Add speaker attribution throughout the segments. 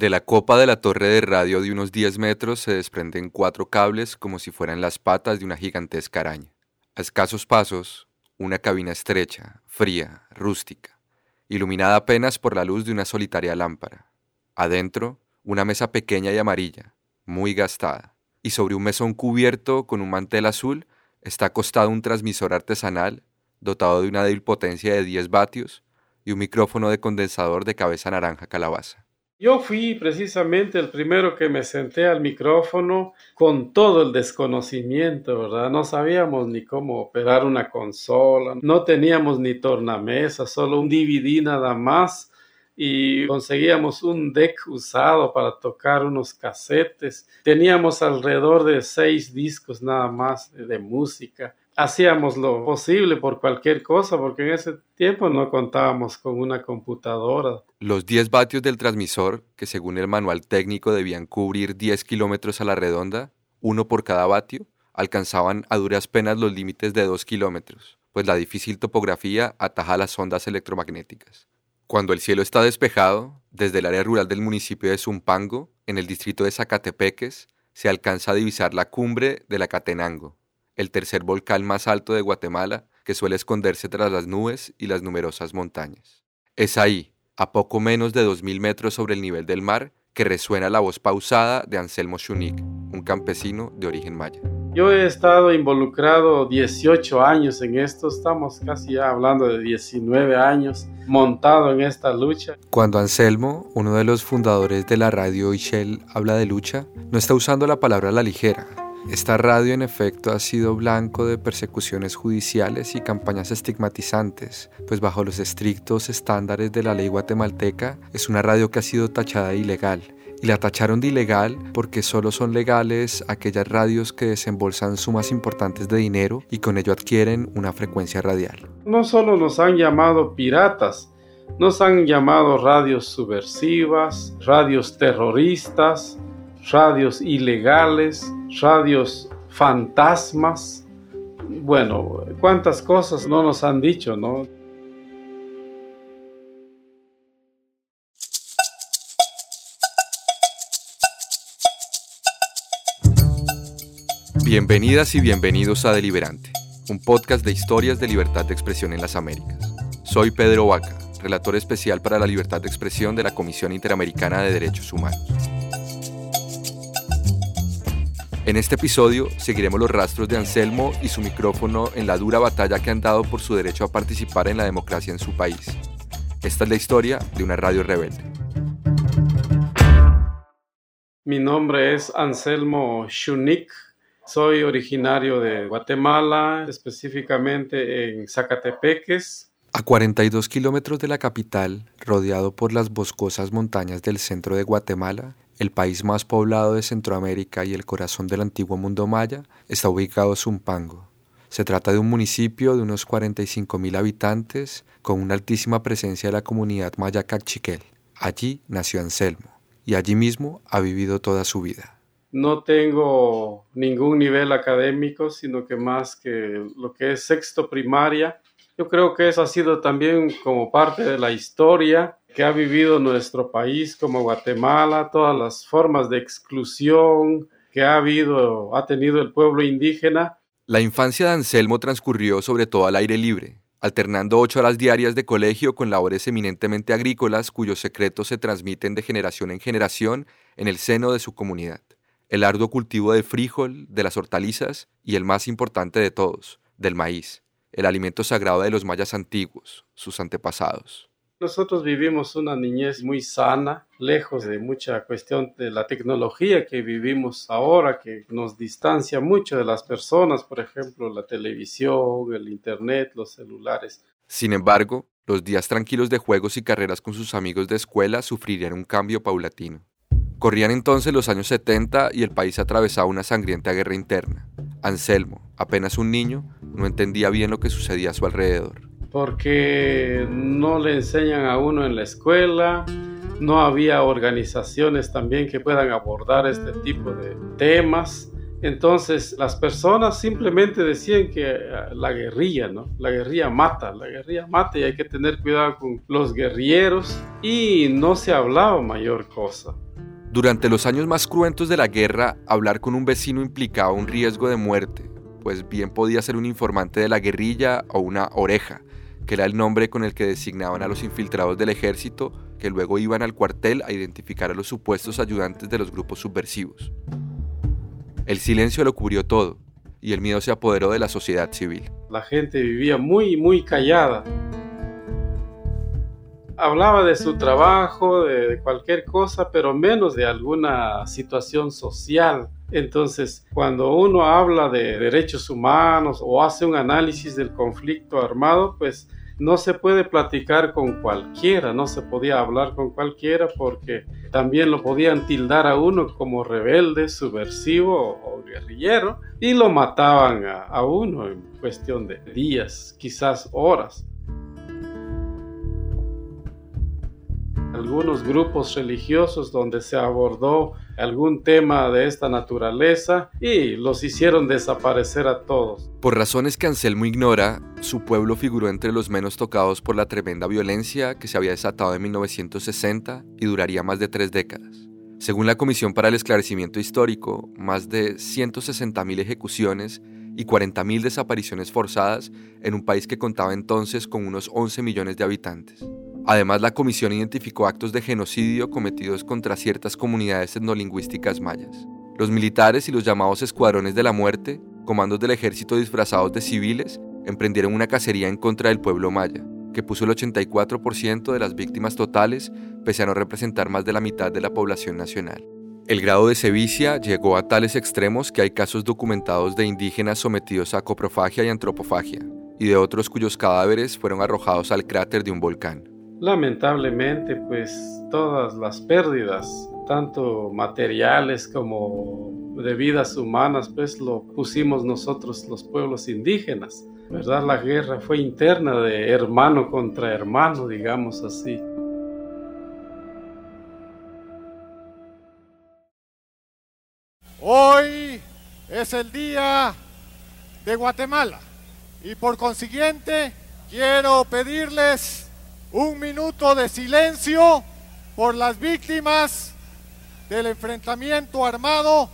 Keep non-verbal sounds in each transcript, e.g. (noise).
Speaker 1: De la copa de la torre de radio de unos 10 metros se desprenden cuatro cables como si fueran las patas de una gigantesca araña. A escasos pasos, una cabina estrecha, fría, rústica, iluminada apenas por la luz de una solitaria lámpara. Adentro, una mesa pequeña y amarilla, muy gastada, y sobre un mesón cubierto con un mantel azul está acostado un transmisor artesanal dotado de una débil potencia de 10 vatios y un micrófono de condensador de cabeza naranja calabaza.
Speaker 2: Yo fui precisamente el primero que me senté al micrófono con todo el desconocimiento, ¿verdad? No sabíamos ni cómo operar una consola, no teníamos ni tornamesa, solo un DVD nada más y conseguíamos un deck usado para tocar unos casetes. Teníamos alrededor de seis discos nada más de música hacíamos lo posible por cualquier cosa, porque en ese tiempo no contábamos con una computadora.
Speaker 1: Los 10 vatios del transmisor, que según el manual técnico debían cubrir 10 kilómetros a la redonda, uno por cada vatio, alcanzaban a duras penas los límites de 2 kilómetros, pues la difícil topografía ataja las ondas electromagnéticas. Cuando el cielo está despejado, desde el área rural del municipio de Zumpango, en el distrito de Zacatepeques, se alcanza a divisar la cumbre de la Catenango, el tercer volcán más alto de Guatemala, que suele esconderse tras las nubes y las numerosas montañas. Es ahí, a poco menos de 2.000 metros sobre el nivel del mar, que resuena la voz pausada de Anselmo Shunik, un campesino de origen maya.
Speaker 2: Yo he estado involucrado 18 años en esto, estamos casi ya hablando de 19 años montado en esta lucha.
Speaker 1: Cuando Anselmo, uno de los fundadores de la radio Ishel, habla de lucha, no está usando la palabra a la ligera, esta radio en efecto ha sido blanco de persecuciones judiciales y campañas estigmatizantes, pues bajo los estrictos estándares de la ley guatemalteca es una radio que ha sido tachada de ilegal. Y la tacharon de ilegal porque solo son legales aquellas radios que desembolsan sumas importantes de dinero y con ello adquieren una frecuencia radial.
Speaker 2: No solo nos han llamado piratas, nos han llamado radios subversivas, radios terroristas, radios ilegales, radios fantasmas. Bueno, cuántas cosas no nos han dicho, ¿no?
Speaker 1: Bienvenidas y bienvenidos a Deliberante, un podcast de historias de libertad de expresión en las Américas. Soy Pedro Vaca, relator especial para la libertad de expresión de la Comisión Interamericana de Derechos Humanos. En este episodio seguiremos los rastros de Anselmo y su micrófono en la dura batalla que han dado por su derecho a participar en la democracia en su país. Esta es la historia de una radio rebelde.
Speaker 2: Mi nombre es Anselmo Shunik. Soy originario de Guatemala, específicamente en Zacatepeques.
Speaker 1: A 42 kilómetros de la capital, rodeado por las boscosas montañas del centro de Guatemala, el país más poblado de Centroamérica y el corazón del antiguo mundo maya, está ubicado Zumpango. Se trata de un municipio de unos 45.000 habitantes con una altísima presencia de la comunidad maya cachiquel. Allí nació Anselmo y allí mismo ha vivido toda su vida.
Speaker 2: No tengo ningún nivel académico, sino que más que lo que es sexto primaria. Yo creo que eso ha sido también como parte de la historia que ha vivido nuestro país como Guatemala, todas las formas de exclusión que ha habido, ha tenido el pueblo indígena.
Speaker 1: La infancia de Anselmo transcurrió sobre todo al aire libre, alternando ocho horas diarias de colegio con labores eminentemente agrícolas cuyos secretos se transmiten de generación en generación en el seno de su comunidad. El arduo cultivo del frijol, de las hortalizas y el más importante de todos, del maíz, el alimento sagrado de los mayas antiguos, sus antepasados.
Speaker 2: Nosotros vivimos una niñez muy sana, lejos de mucha cuestión de la tecnología que vivimos ahora, que nos distancia mucho de las personas, por ejemplo, la televisión, el internet, los celulares.
Speaker 1: Sin embargo, los días tranquilos de juegos y carreras con sus amigos de escuela sufrirían un cambio paulatino. Corrían entonces los años 70 y el país atravesaba una sangrienta guerra interna. Anselmo, apenas un niño, no entendía bien lo que sucedía a su alrededor
Speaker 2: porque no le enseñan a uno en la escuela, no había organizaciones también que puedan abordar este tipo de temas. Entonces las personas simplemente decían que ah, la guerrilla, ¿no? La guerrilla mata, la guerrilla mata y hay que tener cuidado con los guerrilleros y no se hablaba mayor cosa.
Speaker 1: Durante los años más cruentos de la guerra, hablar con un vecino implicaba un riesgo de muerte, pues bien podía ser un informante de la guerrilla o una oreja, que era el nombre con el que designaban a los infiltrados del ejército que luego iban al cuartel a identificar a los supuestos ayudantes de los grupos subversivos. El silencio lo cubrió todo y el miedo se apoderó de la sociedad civil.
Speaker 2: La gente vivía muy, muy callada. Hablaba de su trabajo, de cualquier cosa, pero menos de alguna situación social. Entonces, cuando uno habla de derechos humanos o hace un análisis del conflicto armado, pues no se puede platicar con cualquiera, no se podía hablar con cualquiera porque también lo podían tildar a uno como rebelde, subversivo o, guerrillero y lo mataban a, a uno en cuestión de días, quizás horas. Algunos grupos religiosos donde se abordó algún tema de esta naturaleza y los hicieron desaparecer a todos.
Speaker 1: Por razones que Anselmo ignora, su pueblo figuró entre los menos tocados por la tremenda violencia que se había desatado en 1960 y duraría más de tres décadas. Según la Comisión para el Esclarecimiento Histórico, más de 160.000 ejecuciones y 40.000 desapariciones forzadas en un país que contaba entonces con unos 11 millones de habitantes. Además, la comisión identificó actos de genocidio cometidos contra ciertas comunidades etnolingüísticas mayas. Los militares y los llamados escuadrones de la muerte, comandos del ejército disfrazados de civiles, emprendieron una cacería en contra del pueblo maya, que puso el 84% de las víctimas totales, pese a no representar más de la mitad de la población nacional. El grado de sevicia llegó a tales extremos que hay casos documentados de indígenas sometidos a coprofagia y antropofagia, y de otros cuyos cadáveres fueron arrojados al cráter de un volcán.
Speaker 2: Lamentablemente, pues todas las pérdidas, tanto materiales como de vidas humanas, pues lo pusimos nosotros los pueblos indígenas. ¿Verdad? La guerra fue interna de hermano contra hermano, digamos así.
Speaker 3: Hoy es el día de Guatemala y por consiguiente quiero pedirles un minuto de silencio por las víctimas del enfrentamiento armado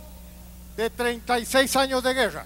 Speaker 3: de 36 años de guerra.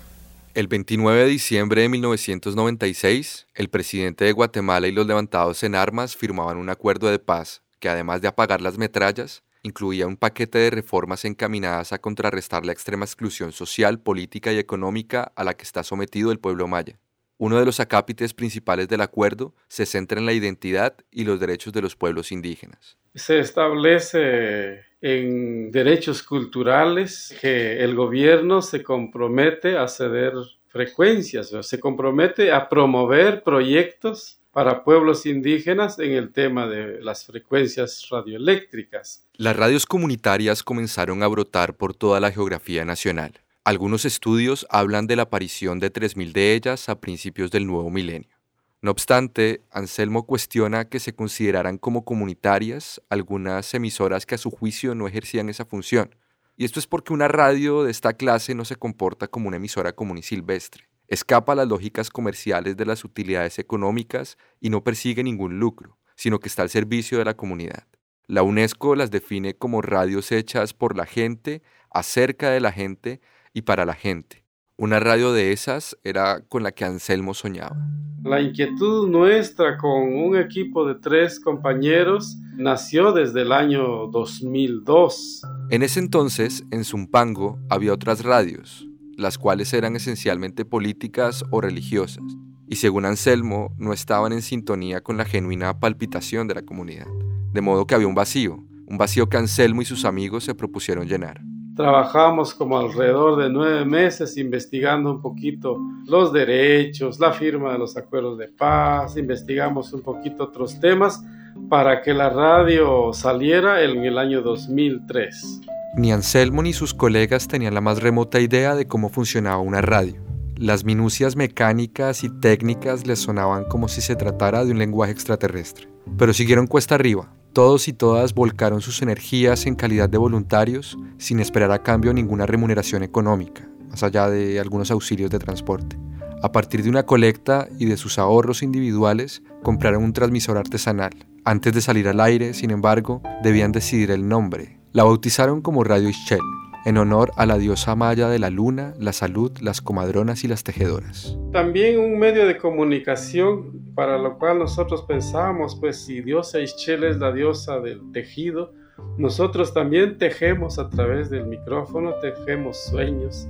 Speaker 1: El 29 de diciembre de 1996, el presidente de Guatemala y los levantados en armas firmaban un acuerdo de paz que además de apagar las metrallas, incluía un paquete de reformas encaminadas a contrarrestar la extrema exclusión social, política y económica a la que está sometido el pueblo maya. Uno de los acápites principales del acuerdo se centra en la identidad y los derechos de los pueblos indígenas.
Speaker 2: Se establece en derechos culturales que el gobierno se compromete a ceder frecuencias, se compromete a promover proyectos para pueblos indígenas en el tema de las frecuencias radioeléctricas.
Speaker 1: Las radios comunitarias comenzaron a brotar por toda la geografía nacional. Algunos estudios hablan de la aparición de 3.000 de ellas a principios del nuevo milenio. No obstante, Anselmo cuestiona que se consideraran como comunitarias algunas emisoras que a su juicio no ejercían esa función. Y esto es porque una radio de esta clase no se comporta como una emisora común y silvestre. Escapa a las lógicas comerciales de las utilidades económicas y no persigue ningún lucro, sino que está al servicio de la comunidad. La UNESCO las define como radios hechas por la gente, acerca de la gente y para la gente. Una radio de esas era con la que Anselmo soñaba.
Speaker 2: La inquietud nuestra con un equipo de tres compañeros nació desde el año 2002.
Speaker 1: En ese entonces, en Zumpango, había otras radios, las cuales eran esencialmente políticas o religiosas, y según Anselmo, no estaban en sintonía con la genuina palpitación de la comunidad. De modo que había un vacío, un vacío que Anselmo y sus amigos se propusieron llenar.
Speaker 2: Trabajamos como alrededor de nueve meses investigando un poquito los derechos, la firma de los acuerdos de paz, investigamos un poquito otros temas para que la radio saliera en el año 2003.
Speaker 1: Ni Anselmo ni sus colegas tenían la más remota idea de cómo funcionaba una radio. Las minucias mecánicas y técnicas les sonaban como si se tratara de un lenguaje extraterrestre. Pero siguieron cuesta arriba, todos y todas volcaron sus energías en calidad de voluntarios sin esperar a cambio ninguna remuneración económica, más allá de algunos auxilios de transporte. A partir de una colecta y de sus ahorros individuales, compraron un transmisor artesanal. Antes de salir al aire, sin embargo, debían decidir el nombre, La bautizaron como Radio Ischel, en honor a la diosa maya de la luna, la salud, las comadronas y las tejedoras.
Speaker 2: También un medio de comunicación para lo cual nosotros pensábamos, pues si diosa Ischel es la diosa del tejido, nosotros también tejemos a través del micrófono, tejemos sueños,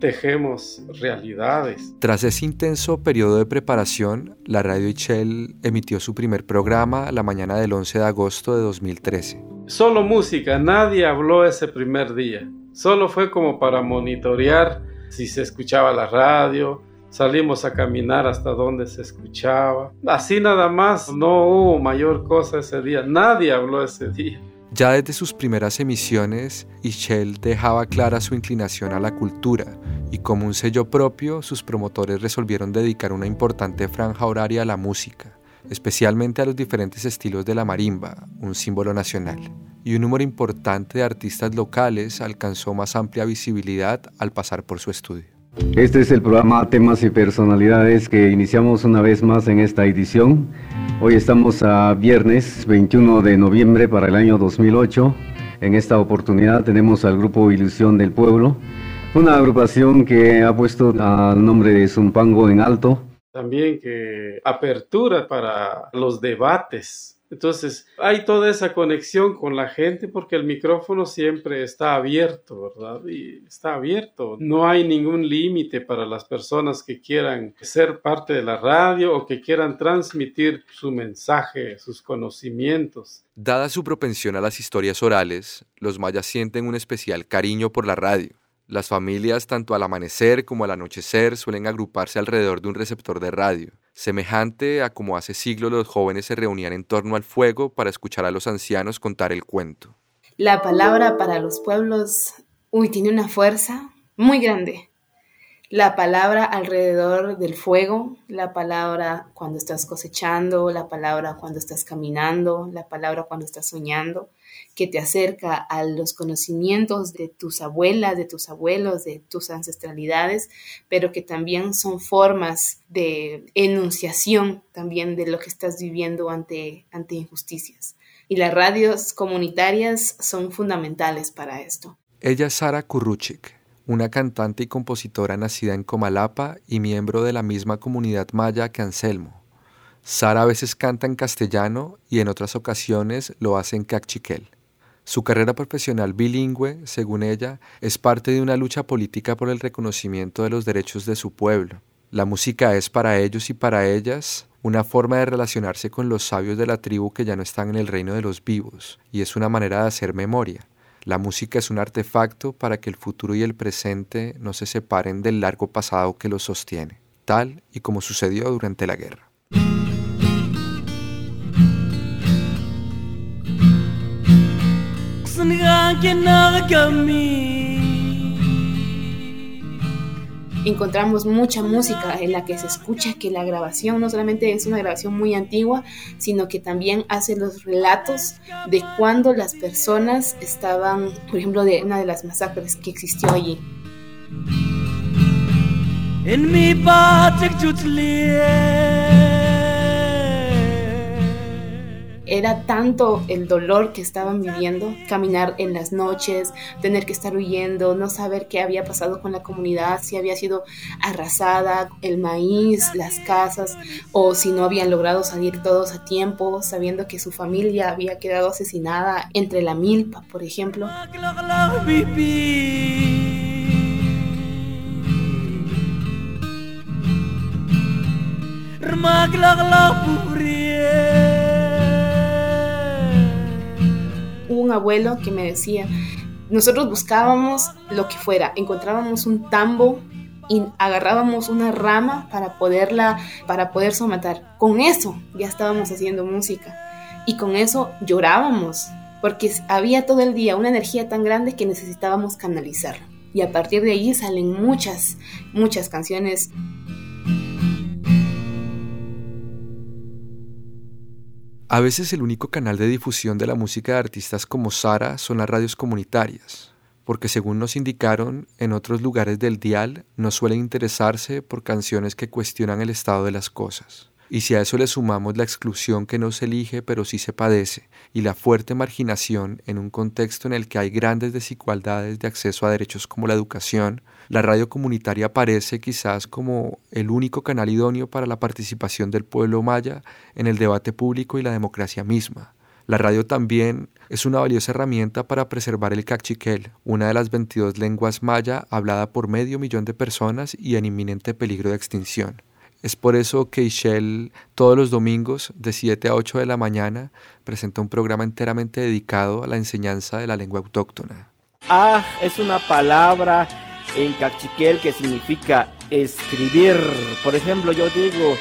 Speaker 2: tejemos realidades.
Speaker 1: Tras ese intenso periodo de preparación, la Radio Ichel emitió su primer programa la mañana del 11 de agosto de 2013.
Speaker 2: Solo música, nadie habló ese primer día. Solo fue como para monitorear si se escuchaba la radio, salimos a caminar hasta donde se escuchaba. Así nada más, no hubo mayor cosa ese día, nadie habló ese día.
Speaker 1: Ya desde sus primeras emisiones, Ischel dejaba clara su inclinación a la cultura y como un sello propio, sus promotores resolvieron dedicar una importante franja horaria a la música, especialmente a los diferentes estilos de la marimba, un símbolo nacional. Y un número importante de artistas locales alcanzó más amplia visibilidad al pasar por su estudio.
Speaker 4: Este es el programa Temas y Personalidades que iniciamos una vez más en esta edición. Hoy estamos a viernes 21 de noviembre para el año 2008. En esta oportunidad tenemos al grupo Ilusión del Pueblo, una agrupación que ha puesto al nombre de Zumpango en alto.
Speaker 2: También que apertura para los debates entonces, hay toda esa conexión con la gente porque el micrófono siempre está abierto, ¿verdad? Y está abierto. No hay ningún límite para las personas que quieran ser parte de la radio o que quieran transmitir su mensaje, sus conocimientos.
Speaker 1: Dada su propensión a las historias orales, los mayas sienten un especial cariño por la radio. Las familias, tanto al amanecer como al anochecer, suelen agruparse alrededor de un receptor de radio semejante a como hace siglos los jóvenes se reunían en torno al fuego para escuchar a los ancianos contar el cuento.
Speaker 5: La palabra para los pueblos, uy, tiene una fuerza muy grande. La palabra alrededor del fuego, la palabra cuando estás cosechando, la palabra cuando estás caminando, la palabra cuando estás soñando, que te acerca a los conocimientos de tus abuelas, de tus abuelos, de tus ancestralidades, pero que también son formas de enunciación también de lo que estás viviendo ante, ante injusticias. Y las radios comunitarias son fundamentales para esto.
Speaker 1: Ella es Sara Kurruchik, una cantante y compositora nacida en Comalapa y miembro de la misma comunidad maya que Anselmo. Sara a veces canta en castellano y en otras ocasiones lo hace en cachiquel. Su carrera profesional bilingüe, según ella, es parte de una lucha política por el reconocimiento de los derechos de su pueblo. La música es para ellos y para ellas una forma de relacionarse con los sabios de la tribu que ya no están en el reino de los vivos, y es una manera de hacer memoria. La música es un artefacto para que el futuro y el presente no se separen del largo pasado que los sostiene, tal y como sucedió durante la guerra.
Speaker 5: Encontramos mucha música en la que se escucha que la grabación no solamente es una grabación muy antigua, sino que también hace los relatos de cuando las personas estaban, por ejemplo, de una de las masacres que existió allí. En mi era tanto el dolor que estaban viviendo, caminar en las noches, tener que estar huyendo, no saber qué había pasado con la comunidad, si había sido arrasada el maíz, las casas, o si no habían logrado salir todos a tiempo, sabiendo que su familia había quedado asesinada entre la milpa, por ejemplo. Un abuelo que me decía, nosotros buscábamos lo que fuera, encontrábamos un tambo y agarrábamos una rama para poderla, para poder somatar. Con eso ya estábamos haciendo música y con eso llorábamos porque había todo el día una energía tan grande que necesitábamos canalizar. Y a partir de ahí salen muchas, muchas canciones
Speaker 1: A veces el único canal de difusión de la música de artistas como Sara son las radios comunitarias, porque según nos indicaron, en otros lugares del dial no suelen interesarse por canciones que cuestionan el estado de las cosas. Y si a eso le sumamos la exclusión que no se elige pero sí se padece, y la fuerte marginación en un contexto en el que hay grandes desigualdades de acceso a derechos como la educación, la radio comunitaria aparece quizás como el único canal idóneo para la participación del pueblo maya en el debate público y la democracia misma. La radio también es una valiosa herramienta para preservar el cachiquel, una de las 22 lenguas maya hablada por medio millón de personas y en inminente peligro de extinción. Es por eso que Ishel todos los domingos de 7 a 8 de la mañana presenta un programa enteramente dedicado a la enseñanza de la lengua autóctona.
Speaker 6: Ah, es una palabra en cachiquel que significa escribir. Por ejemplo, yo digo,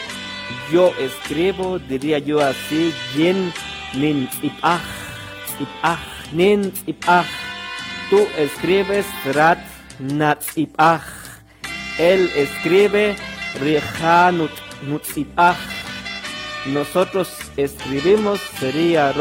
Speaker 6: yo escribo, diría yo así, yen nin ipah, ipah, nin ipah. Tú escribes rat nat ipah. Él escribe nosotros escribimos sería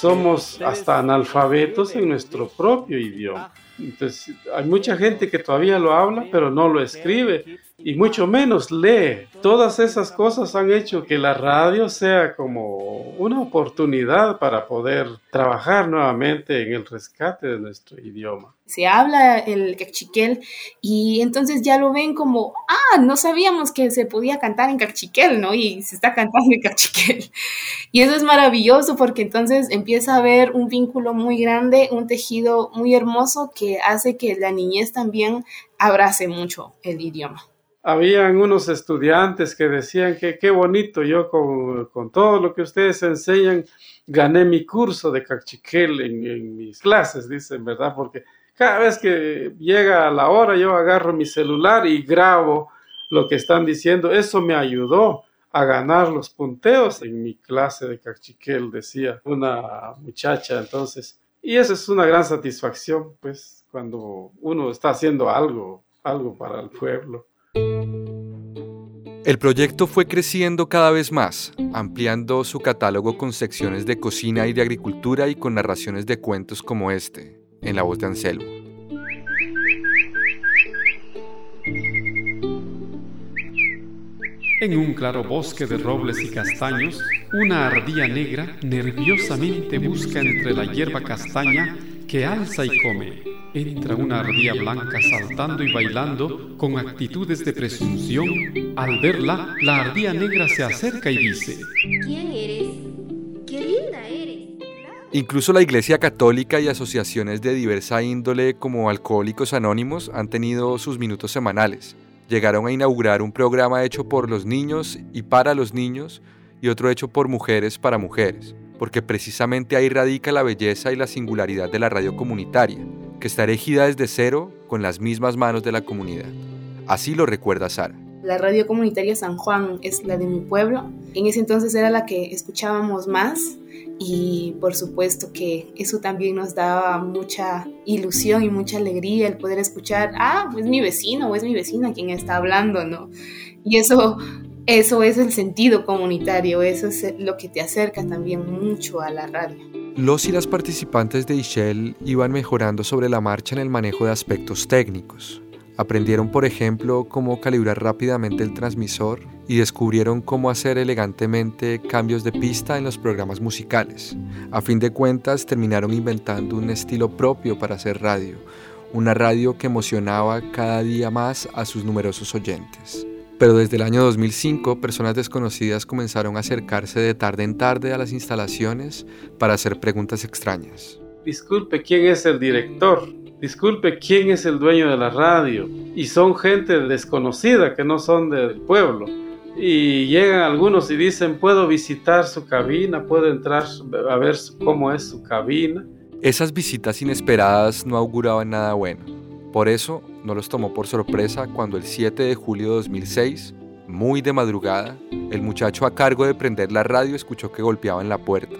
Speaker 2: Somos hasta analfabetos en nuestro propio idioma. Entonces, hay mucha gente que todavía lo habla, pero no lo escribe y mucho menos lee. Todas esas cosas han hecho que la radio sea como una oportunidad para poder trabajar nuevamente en el rescate de nuestro idioma.
Speaker 5: Se habla el cachiquel y entonces ya lo ven como, ah, no sabíamos que se podía cantar en cachiquel, ¿no? Y se está cantando en cachiquel. (laughs) Y eso es maravilloso porque entonces empieza a haber un vínculo muy grande, un tejido muy hermoso que hace que la niñez también abrace mucho el idioma
Speaker 2: habían unos estudiantes que decían que qué bonito, yo con, todo lo que ustedes enseñan, gané mi curso de cachiquel en, mis clases, dicen, ¿verdad? Porque cada vez que llega la hora yo agarro mi celular y grabo lo que están diciendo. Eso me ayudó a ganar los punteos en mi clase de cachiquel, decía una muchacha. Entonces, y esa es una gran satisfacción, pues, cuando uno está haciendo algo, algo para el pueblo.
Speaker 1: El proyecto fue creciendo cada vez más, ampliando su catálogo con secciones de cocina y de agricultura y con narraciones de cuentos como este, en la voz de Anselmo.
Speaker 7: En un claro bosque de robles y castaños, una ardilla negra nerviosamente busca entre la hierba castaña que alza y come. Entra una ardilla blanca saltando y bailando con actitudes de presunción. Al verla, la ardilla negra se acerca y dice, ¿Quién eres?
Speaker 1: ¡Qué linda eres! Incluso la Iglesia Católica y asociaciones de diversa índole como Alcohólicos Anónimos han tenido sus minutos semanales. Llegaron a inaugurar un programa hecho por los niños y para los niños y otro hecho por mujeres para mujeres porque precisamente ahí radica la belleza y la singularidad de la radio comunitaria, que está erigida desde cero con las mismas manos de la comunidad. Así lo recuerda Sara.
Speaker 5: La radio comunitaria San Juan es la de mi pueblo. En ese entonces era la que escuchábamos más y por supuesto que eso también nos daba mucha ilusión y mucha alegría el poder escuchar, ah, pues mi vecino o es mi vecina quien está hablando, ¿no? Y eso eso es el sentido comunitario, eso es lo que te acerca también mucho a la radio.
Speaker 1: Los y las participantes de Ishel iban mejorando sobre la marcha en el manejo de aspectos técnicos. Aprendieron, por ejemplo, cómo calibrar rápidamente el transmisor y descubrieron cómo hacer elegantemente cambios de pista en los programas musicales. A fin de cuentas, terminaron inventando un estilo propio para hacer radio, una radio que emocionaba cada día más a sus numerosos oyentes. Pero desde el año 2005, personas desconocidas comenzaron a acercarse de tarde en tarde a las instalaciones para hacer preguntas extrañas.
Speaker 2: Disculpe, ¿quién es el director? Disculpe, ¿quién es el dueño de la radio? Y son gente desconocida que no son del pueblo. Y llegan algunos y dicen, puedo visitar su cabina, puedo entrar a ver cómo es su cabina.
Speaker 1: Esas visitas inesperadas no auguraban nada bueno por eso no los tomó por sorpresa cuando el 7 de julio de 2006, muy de madrugada, el muchacho a cargo de prender la radio escuchó que golpeaban la puerta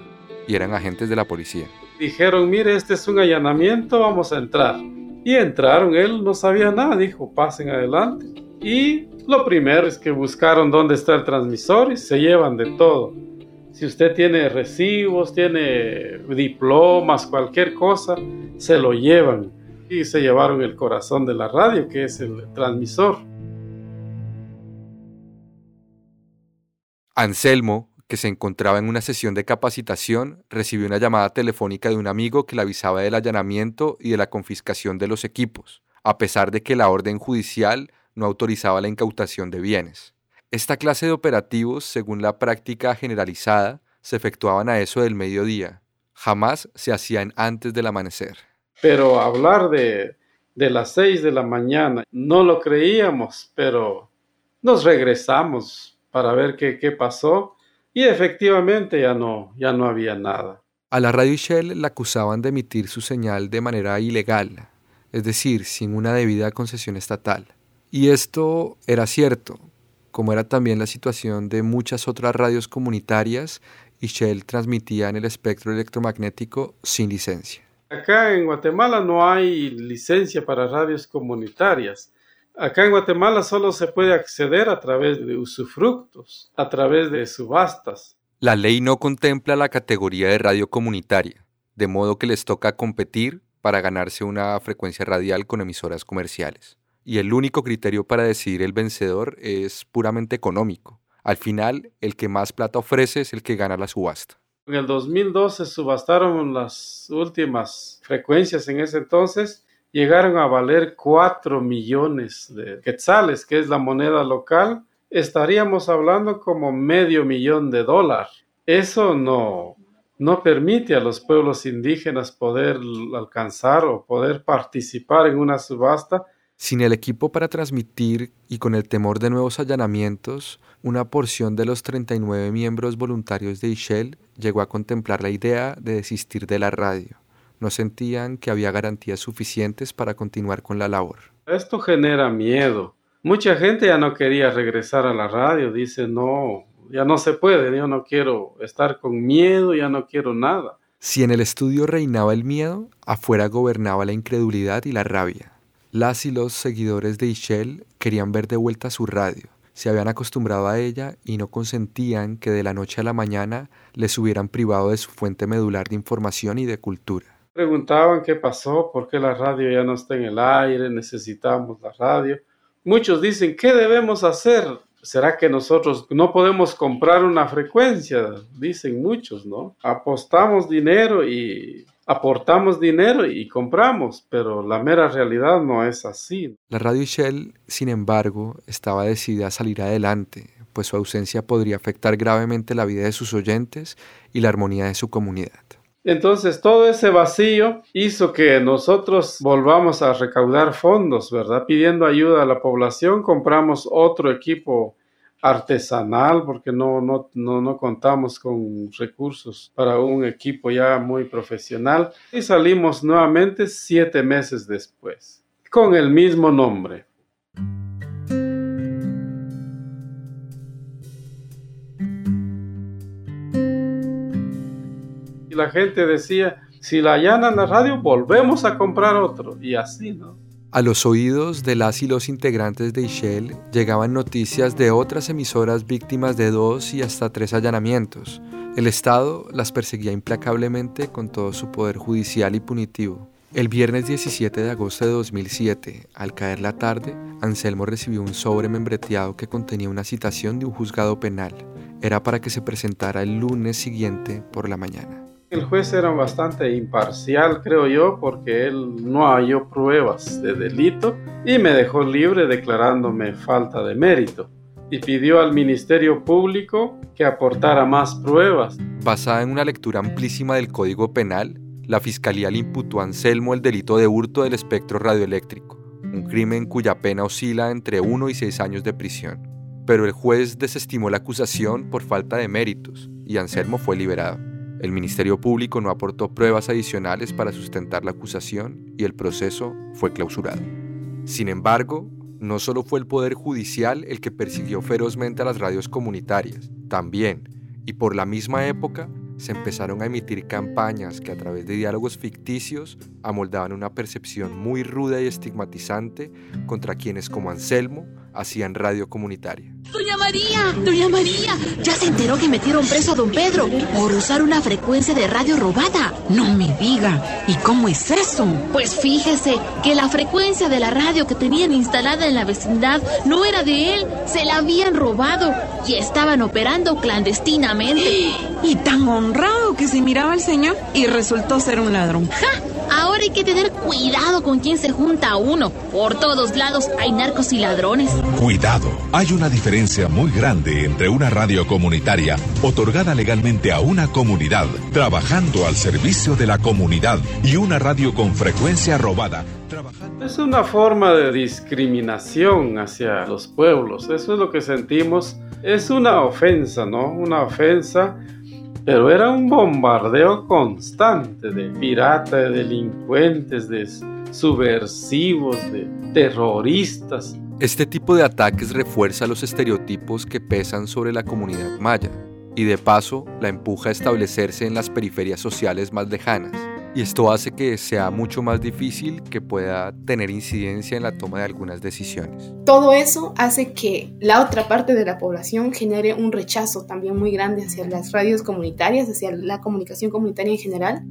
Speaker 1: y eran agentes de la policía.
Speaker 2: Dijeron, mire, este es un allanamiento, vamos a entrar. Y entraron, él no sabía nada, dijo, pasen adelante. Y lo primero es que buscaron dónde está el transmisor y se llevan de todo. Si usted tiene recibos, tiene diplomas, cualquier cosa, se lo llevan y se llevaron el corazón de la radio, que es el transmisor.
Speaker 1: Anselmo, que se encontraba en una sesión de capacitación, recibió una llamada telefónica de un amigo que le avisaba del allanamiento y de la confiscación de los equipos, a pesar de que la orden judicial no autorizaba la incautación de bienes. Esta clase de operativos, según la práctica generalizada, se efectuaban a eso del mediodía. Jamás se hacían antes del amanecer.
Speaker 2: Pero hablar de, de las seis de la mañana, no lo creíamos, pero nos regresamos para ver qué, qué pasó y efectivamente ya no, ya no había nada.
Speaker 1: A la radio Shell la acusaban de emitir su señal de manera ilegal, es decir, sin una debida concesión estatal. Y esto era cierto, como era también la situación de muchas otras radios comunitarias y Shell transmitía en el espectro electromagnético sin licencia.
Speaker 2: Acá en Guatemala no hay licencia para radios comunitarias. Acá en Guatemala solo se puede acceder a través de usufructos, a través de subastas.
Speaker 1: La ley no contempla la categoría de radio comunitaria, de modo que les toca competir para ganarse una frecuencia radial con emisoras comerciales y el único criterio para decidir el vencedor es puramente económico. Al final, el que más plata ofrece es el que gana la subasta.
Speaker 2: En el 2012 subastaron las últimas frecuencias en ese entonces, llegaron a valer 4 millones de quetzales, que es la moneda local. Estaríamos hablando como medio millón de dólares. Eso no, no permite a los pueblos indígenas poder alcanzar o poder participar en una subasta
Speaker 1: sin el equipo para transmitir y con el temor de nuevos allanamientos, una porción de los 39 miembros voluntarios de Ishel llegó a contemplar la idea de desistir de la radio. No sentían que había garantías suficientes para continuar con la labor.
Speaker 2: Esto genera miedo. Mucha gente ya no quería regresar a la radio. Dice, no, ya no se puede, yo no quiero estar con miedo, ya no quiero nada.
Speaker 1: Si en el estudio reinaba el miedo, afuera gobernaba la incredulidad y la rabia. Las y los seguidores de Ishel querían ver de vuelta su radio. Se habían acostumbrado a ella y no consentían que de la noche a la mañana les hubieran privado de su fuente medular de información y de cultura.
Speaker 2: Preguntaban qué pasó, por qué la radio ya no está en el aire, necesitamos la radio. Muchos dicen, ¿qué debemos hacer? ¿Será que nosotros no podemos comprar una frecuencia? Dicen muchos, ¿no? Apostamos dinero y aportamos dinero y compramos, pero la mera realidad no es así.
Speaker 1: La radio Shell, sin embargo, estaba decidida a salir adelante, pues su ausencia podría afectar gravemente la vida de sus oyentes y la armonía de su comunidad.
Speaker 2: Entonces todo ese vacío hizo que nosotros volvamos a recaudar fondos, ¿verdad? Pidiendo ayuda a la población, compramos otro equipo artesanal porque no, no, no, no, contamos con recursos para un equipo ya muy profesional y salimos nuevamente siete meses después con el mismo nombre. Y la gente decía, si la allanan la radio, volvemos a comprar otro. Y así, ¿no?
Speaker 1: A los oídos de las y los integrantes de Ishel llegaban noticias de otras emisoras víctimas de dos y hasta tres allanamientos. El Estado las perseguía implacablemente con todo su poder judicial y punitivo. El viernes 17 de agosto de 2007, al caer la tarde, Anselmo recibió un sobre membreteado que contenía una citación de un juzgado penal. Era para que se presentara el lunes siguiente por la mañana.
Speaker 2: El juez era bastante imparcial, creo yo, porque él no halló pruebas de delito y me dejó libre declarándome falta de mérito y pidió al Ministerio Público que aportara más pruebas.
Speaker 1: Basada en una lectura amplísima del Código Penal, la Fiscalía le imputó a Anselmo el delito de hurto del espectro radioeléctrico, un crimen cuya pena oscila entre 1 y 6 años de prisión. Pero el juez desestimó la acusación por falta de méritos y Anselmo fue liberado. El Ministerio Público no aportó pruebas adicionales para sustentar la acusación y el proceso fue clausurado. Sin embargo, no solo fue el Poder Judicial el que persiguió ferozmente a las radios comunitarias, también, y por la misma época, se empezaron a emitir campañas que a través de diálogos ficticios amoldaban una percepción muy ruda y estigmatizante contra quienes como Anselmo hacían radio comunitaria.
Speaker 8: Doña María, doña María, ya se enteró que metieron preso a don Pedro por usar una frecuencia de radio robada.
Speaker 9: No me diga, ¿y cómo es eso?
Speaker 8: Pues fíjese que la frecuencia de la radio que tenían instalada en la vecindad no era de él, se la habían robado y estaban operando clandestinamente. (gasps)
Speaker 9: Y tan honrado que se miraba el señor y resultó ser un ladrón.
Speaker 8: ¡Ja! Ahora hay que tener cuidado con quién se junta uno. Por todos lados hay narcos y ladrones.
Speaker 10: Cuidado, hay una diferencia muy grande entre una radio comunitaria otorgada legalmente a una comunidad, trabajando al servicio de la comunidad, y una radio con frecuencia robada.
Speaker 2: Es una forma de discriminación hacia los pueblos. Eso es lo que sentimos. Es una ofensa, ¿no? Una ofensa pero era un bombardeo constante de piratas, de delincuentes, de subversivos, de terroristas.
Speaker 1: Este tipo de ataques refuerza los estereotipos que pesan sobre la comunidad maya y de paso la empuja a establecerse en las periferias sociales más lejanas y esto hace que sea mucho más difícil que pueda tener incidencia en la toma de algunas decisiones.
Speaker 5: Todo eso hace que la otra parte de la población genere un rechazo también muy grande hacia las radios comunitarias, hacia la comunicación comunitaria en general.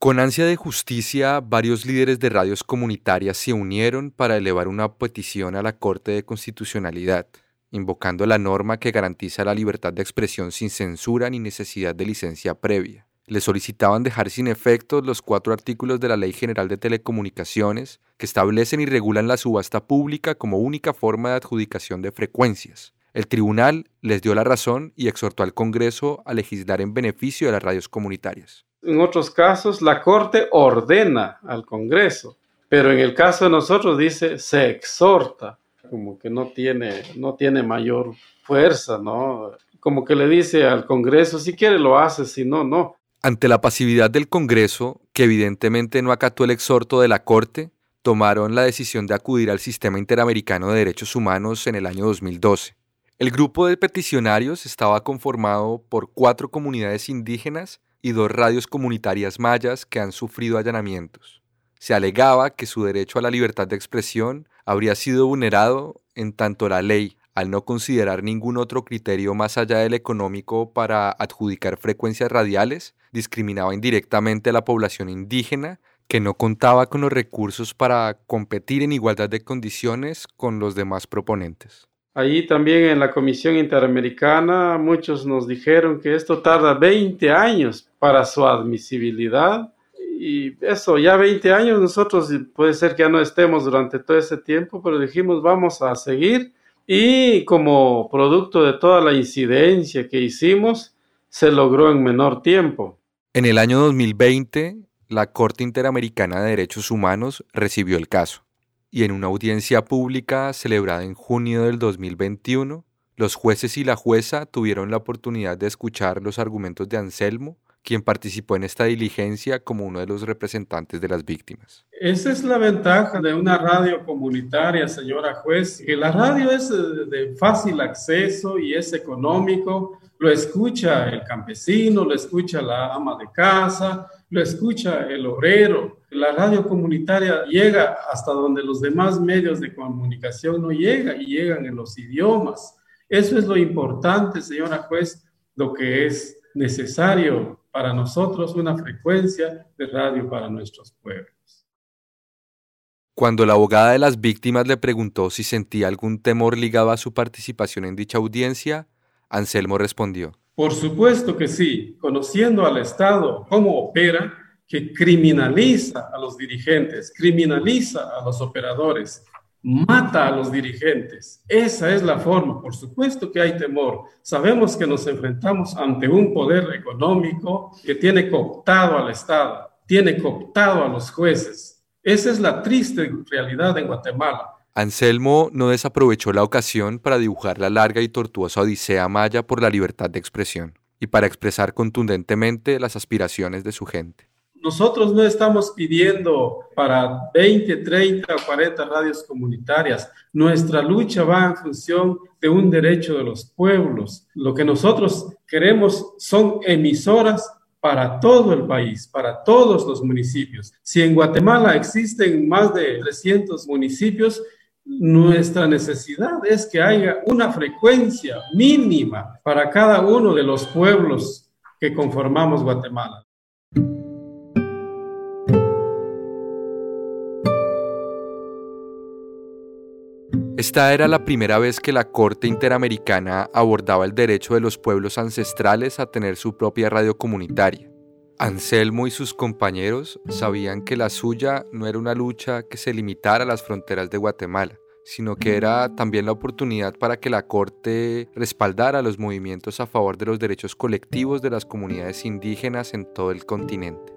Speaker 1: Con ansia de justicia, varios líderes de radios comunitarias se unieron para elevar una petición a la Corte de Constitucionalidad invocando la norma que garantiza la libertad de expresión sin censura ni necesidad de licencia previa. Le solicitaban dejar sin efecto los cuatro artículos de la Ley General de Telecomunicaciones que establecen y regulan la subasta pública como única forma de adjudicación de frecuencias. El tribunal les dio la razón y exhortó al Congreso a legislar en beneficio de las radios comunitarias.
Speaker 2: En otros casos, la Corte ordena al Congreso, pero en el caso de nosotros dice se exhorta como que no tiene, no tiene mayor fuerza, ¿no? Como que le dice al Congreso, si quiere lo hace, si no, no.
Speaker 1: Ante la pasividad del Congreso, que evidentemente no acató el exhorto de la Corte, tomaron la decisión de acudir al Sistema Interamericano de Derechos Humanos en el año 2012. El grupo de peticionarios estaba conformado por cuatro comunidades indígenas y dos radios comunitarias mayas que han sufrido allanamientos. Se alegaba que su derecho a la libertad de expresión habría sido vulnerado en tanto la ley, al no considerar ningún otro criterio más allá del económico para adjudicar frecuencias radiales, discriminaba indirectamente a la población indígena que no contaba con los recursos para competir en igualdad de condiciones con los demás proponentes.
Speaker 2: Allí también en la Comisión Interamericana muchos nos dijeron que esto tarda 20 años para su admisibilidad y eso, ya 20 años nosotros puede ser que ya no estemos durante todo ese tiempo, pero dijimos vamos a seguir y como producto de toda la incidencia que hicimos, se logró en menor tiempo.
Speaker 1: En el año 2020, la Corte Interamericana de Derechos Humanos recibió el caso y en una audiencia pública celebrada en junio del 2021, los jueces y la jueza tuvieron la oportunidad de escuchar los argumentos de Anselmo quien participó en esta diligencia como uno de los representantes de las víctimas.
Speaker 2: Esa es la ventaja de una radio comunitaria, señora juez, que la radio es de fácil acceso y es económico, lo escucha el campesino, lo escucha la ama de casa, lo escucha el obrero. La radio comunitaria llega hasta donde los demás medios de comunicación no llegan y llegan en los idiomas. Eso es lo importante, señora juez, lo que es necesario para nosotros una frecuencia de radio para nuestros pueblos.
Speaker 1: Cuando la abogada de las víctimas le preguntó si sentía algún temor ligado a su participación en dicha audiencia, Anselmo respondió.
Speaker 2: Por supuesto que sí, conociendo al Estado cómo opera, que criminaliza a los dirigentes, criminaliza a los operadores, mata a los dirigentes. Esa es la forma. Por supuesto que hay temor. Sabemos que nos enfrentamos ante un poder económico que tiene cooptado al Estado, tiene cooptado a los jueces. Esa es la triste realidad en Guatemala.
Speaker 1: Anselmo no desaprovechó la ocasión para dibujar la larga y tortuosa odisea maya por la libertad de expresión y para expresar contundentemente las aspiraciones de su gente.
Speaker 2: Nosotros no estamos pidiendo para 20, 30 o 40 radios comunitarias. Nuestra lucha va en función de un derecho de los pueblos. Lo que nosotros queremos son emisoras para todo el país, para todos los municipios. Si en Guatemala existen más de 300 municipios, nuestra necesidad es que haya una frecuencia mínima para cada uno de los pueblos que conformamos Guatemala.
Speaker 1: Esta era la primera vez que la Corte Interamericana abordaba el derecho de los pueblos ancestrales a tener su propia radio comunitaria. Anselmo y sus compañeros sabían que la suya no era una lucha que se limitara a las fronteras de Guatemala, sino que era también la oportunidad para que la Corte respaldara los movimientos a favor de los derechos colectivos de las comunidades indígenas en todo el continente.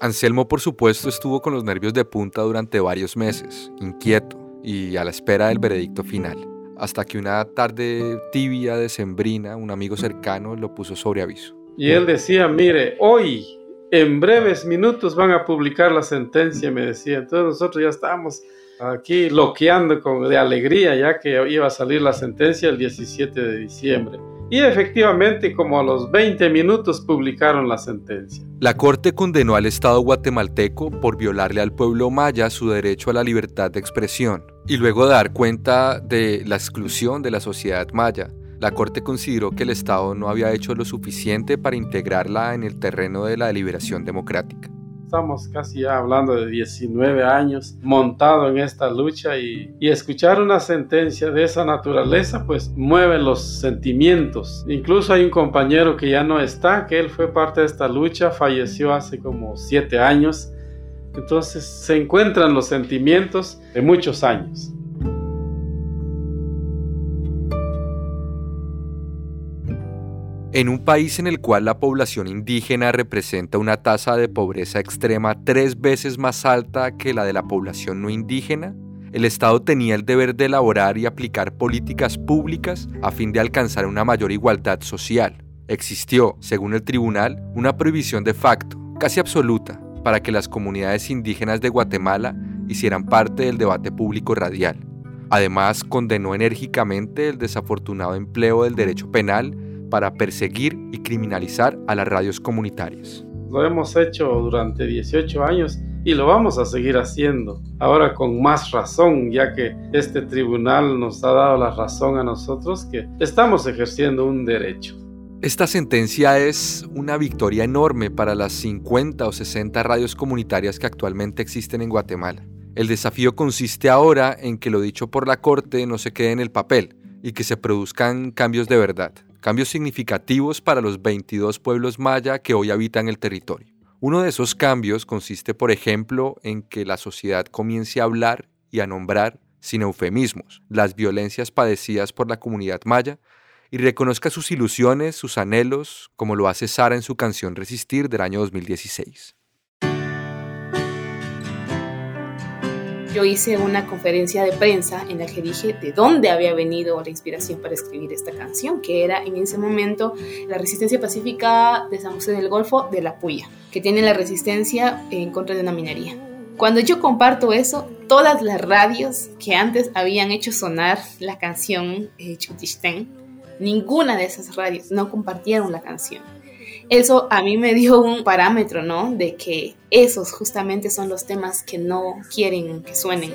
Speaker 1: Anselmo, por supuesto, estuvo con los nervios de punta durante varios meses, inquieto, y a la espera del veredicto final, hasta que una tarde tibia de sembrina, un amigo cercano lo puso sobre aviso.
Speaker 2: Y él decía, mire, hoy, en breves minutos van a publicar la sentencia, me decía. Entonces nosotros ya estábamos aquí loqueando con, de alegría, ya que iba a salir la sentencia el 17 de diciembre. Y efectivamente, como a los 20 minutos publicaron la sentencia.
Speaker 1: La Corte condenó al Estado guatemalteco por violarle al pueblo maya su derecho a la libertad de expresión. Y luego de dar cuenta de la exclusión de la sociedad maya, la Corte consideró que el Estado no había hecho lo suficiente para integrarla en el terreno de la deliberación democrática.
Speaker 2: Estamos casi ya hablando de 19 años montado en esta lucha y, y, escuchar una sentencia de esa naturaleza pues mueve los sentimientos. Incluso hay un compañero que ya no está, que él fue parte de esta lucha, falleció hace como 7 años. Entonces se encuentran los sentimientos de muchos años.
Speaker 1: En un país en el cual la población indígena representa una tasa de pobreza extrema tres veces más alta que la de la población no indígena, el Estado tenía el deber de elaborar y aplicar políticas públicas a fin de alcanzar una mayor igualdad social. Existió, según el tribunal, una prohibición de facto, casi absoluta, para que las comunidades indígenas de Guatemala hicieran parte del debate público radial. Además, condenó enérgicamente el desafortunado empleo del derecho penal para perseguir y criminalizar a las radios comunitarias.
Speaker 2: Lo hemos hecho durante 18 años y lo vamos a seguir haciendo. Ahora con más razón, ya que este tribunal nos ha dado la razón a nosotros que estamos ejerciendo un derecho.
Speaker 1: Esta sentencia es una victoria enorme para las 50 o 60 radios comunitarias que actualmente existen en Guatemala. El desafío consiste ahora en que lo dicho por la Corte no se quede en el papel y que se produzcan cambios de verdad cambios significativos para los 22 pueblos maya que hoy habitan el territorio. Uno de esos cambios consiste, por ejemplo, en que la sociedad comience a hablar y a nombrar, sin eufemismos, las violencias padecidas por la comunidad maya y reconozca sus ilusiones, sus anhelos, como lo hace Sara en su canción Resistir del año 2016.
Speaker 5: Yo hice una conferencia de prensa en la que dije de dónde había venido la inspiración para escribir esta canción, que era en ese momento la resistencia pacífica de San José del Golfo de la Puya, que tiene la resistencia en contra de una minería. Cuando yo comparto eso, todas las radios que antes habían hecho sonar la canción eh, ninguna de esas radios no compartieron la canción eso a mí me dio un parámetro, ¿no? De que esos justamente son los temas que no quieren que suenen.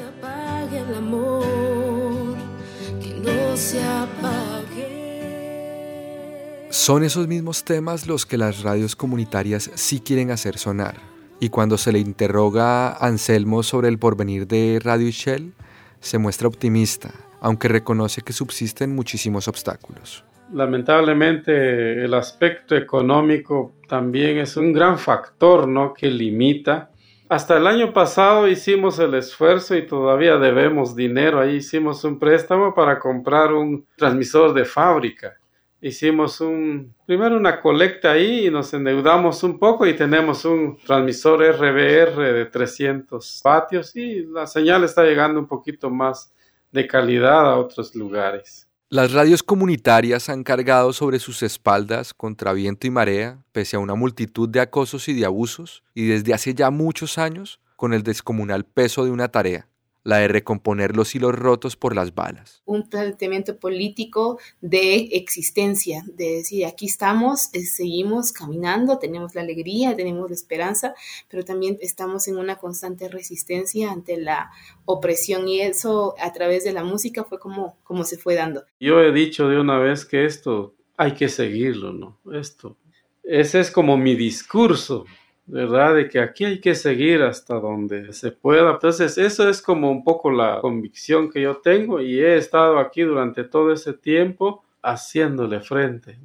Speaker 1: Son esos mismos temas los que las radios comunitarias sí quieren hacer sonar. Y cuando se le interroga a Anselmo sobre el porvenir de Radio Shell, se muestra optimista, aunque reconoce que subsisten muchísimos obstáculos
Speaker 2: lamentablemente el aspecto económico también es un gran factor ¿no? que limita. Hasta el año pasado hicimos el esfuerzo y todavía debemos dinero. Ahí hicimos un préstamo para comprar un transmisor de fábrica. Hicimos un, primero una colecta ahí y nos endeudamos un poco y tenemos un transmisor RBR de 300 vatios y la señal está llegando un poquito más de calidad a otros lugares.
Speaker 1: Las radios comunitarias han cargado sobre sus espaldas contra viento y marea, pese a una multitud de acosos y de abusos, y desde hace ya muchos años, con el descomunal peso de una tarea, la de recomponer los hilos rotos por las balas.
Speaker 5: Un planteamiento político de existencia, de decir, aquí estamos, eh, seguimos caminando, tenemos la alegría, tenemos la esperanza, pero también estamos en una constante resistencia ante la opresión y eso a través de la música fue como, como se fue dando.
Speaker 2: Yo he dicho de una vez que esto hay que seguirlo, ¿no? Esto. Ese es como mi discurso ¿verdad? De que aquí hay que seguir hasta donde se pueda. Entonces, eso es como un poco la convicción que yo tengo y he estado aquí durante todo ese tiempo haciéndole frente.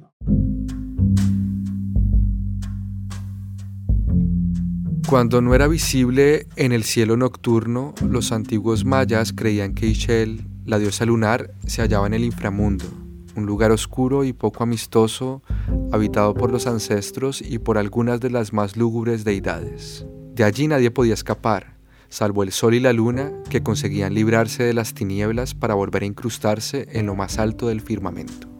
Speaker 1: Cuando no era visible en el cielo nocturno, los antiguos mayas creían que Ishel, la diosa lunar, se hallaba en el inframundo, un lugar oscuro y poco amistoso, habitado por los ancestros y por algunas de las más lúgubres deidades. De allí nadie podía escapar, salvo el sol y la luna, que conseguían librarse de las tinieblas para volver a incrustarse en lo más alto del firmamento.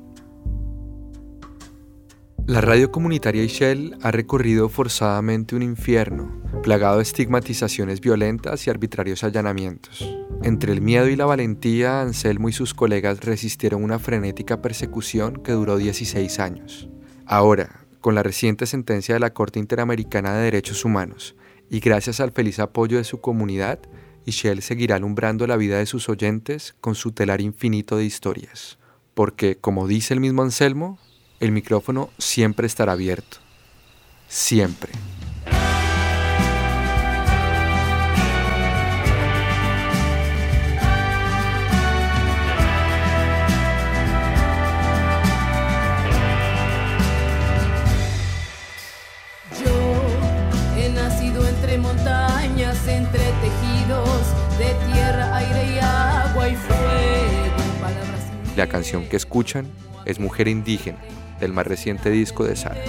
Speaker 1: La radio comunitaria Ishel ha recorrido forzadamente un infierno, plagado de estigmatizaciones violentas y arbitrarios allanamientos. Entre el miedo y la valentía, Anselmo y sus colegas resistieron una frenética persecución que duró 16 años. Ahora, con la reciente sentencia de la Corte Interamericana de Derechos Humanos y gracias al feliz apoyo de su comunidad, Ishel seguirá alumbrando la vida de sus oyentes con su telar infinito de historias. Porque, como dice el mismo Anselmo, el micrófono siempre estará abierto. Siempre.
Speaker 11: Yo he nacido entre montañas, entre tejidos de tierra, aire y agua y fuego.
Speaker 1: La canción que escuchan es Mujer Indígena, del más reciente disco de Sara.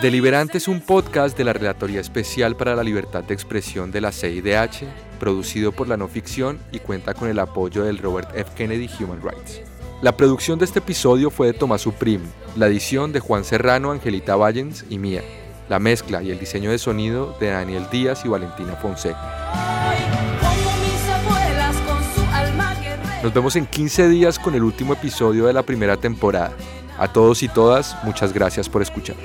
Speaker 1: Deliberante es un podcast de la Relatoría Especial para la Libertad de Expresión de la CIDH, producido por la no ficción y cuenta con el apoyo del Robert F. Kennedy Human Rights. La producción de este episodio fue de Tomás Suprim, la edición de Juan Serrano, Angelita Vallens y mía, la mezcla y el diseño de sonido de Daniel Díaz y Valentina Fonseca. Nos vemos en 15 días con el último episodio de la primera temporada. A todos y todas, muchas gracias por escuchar.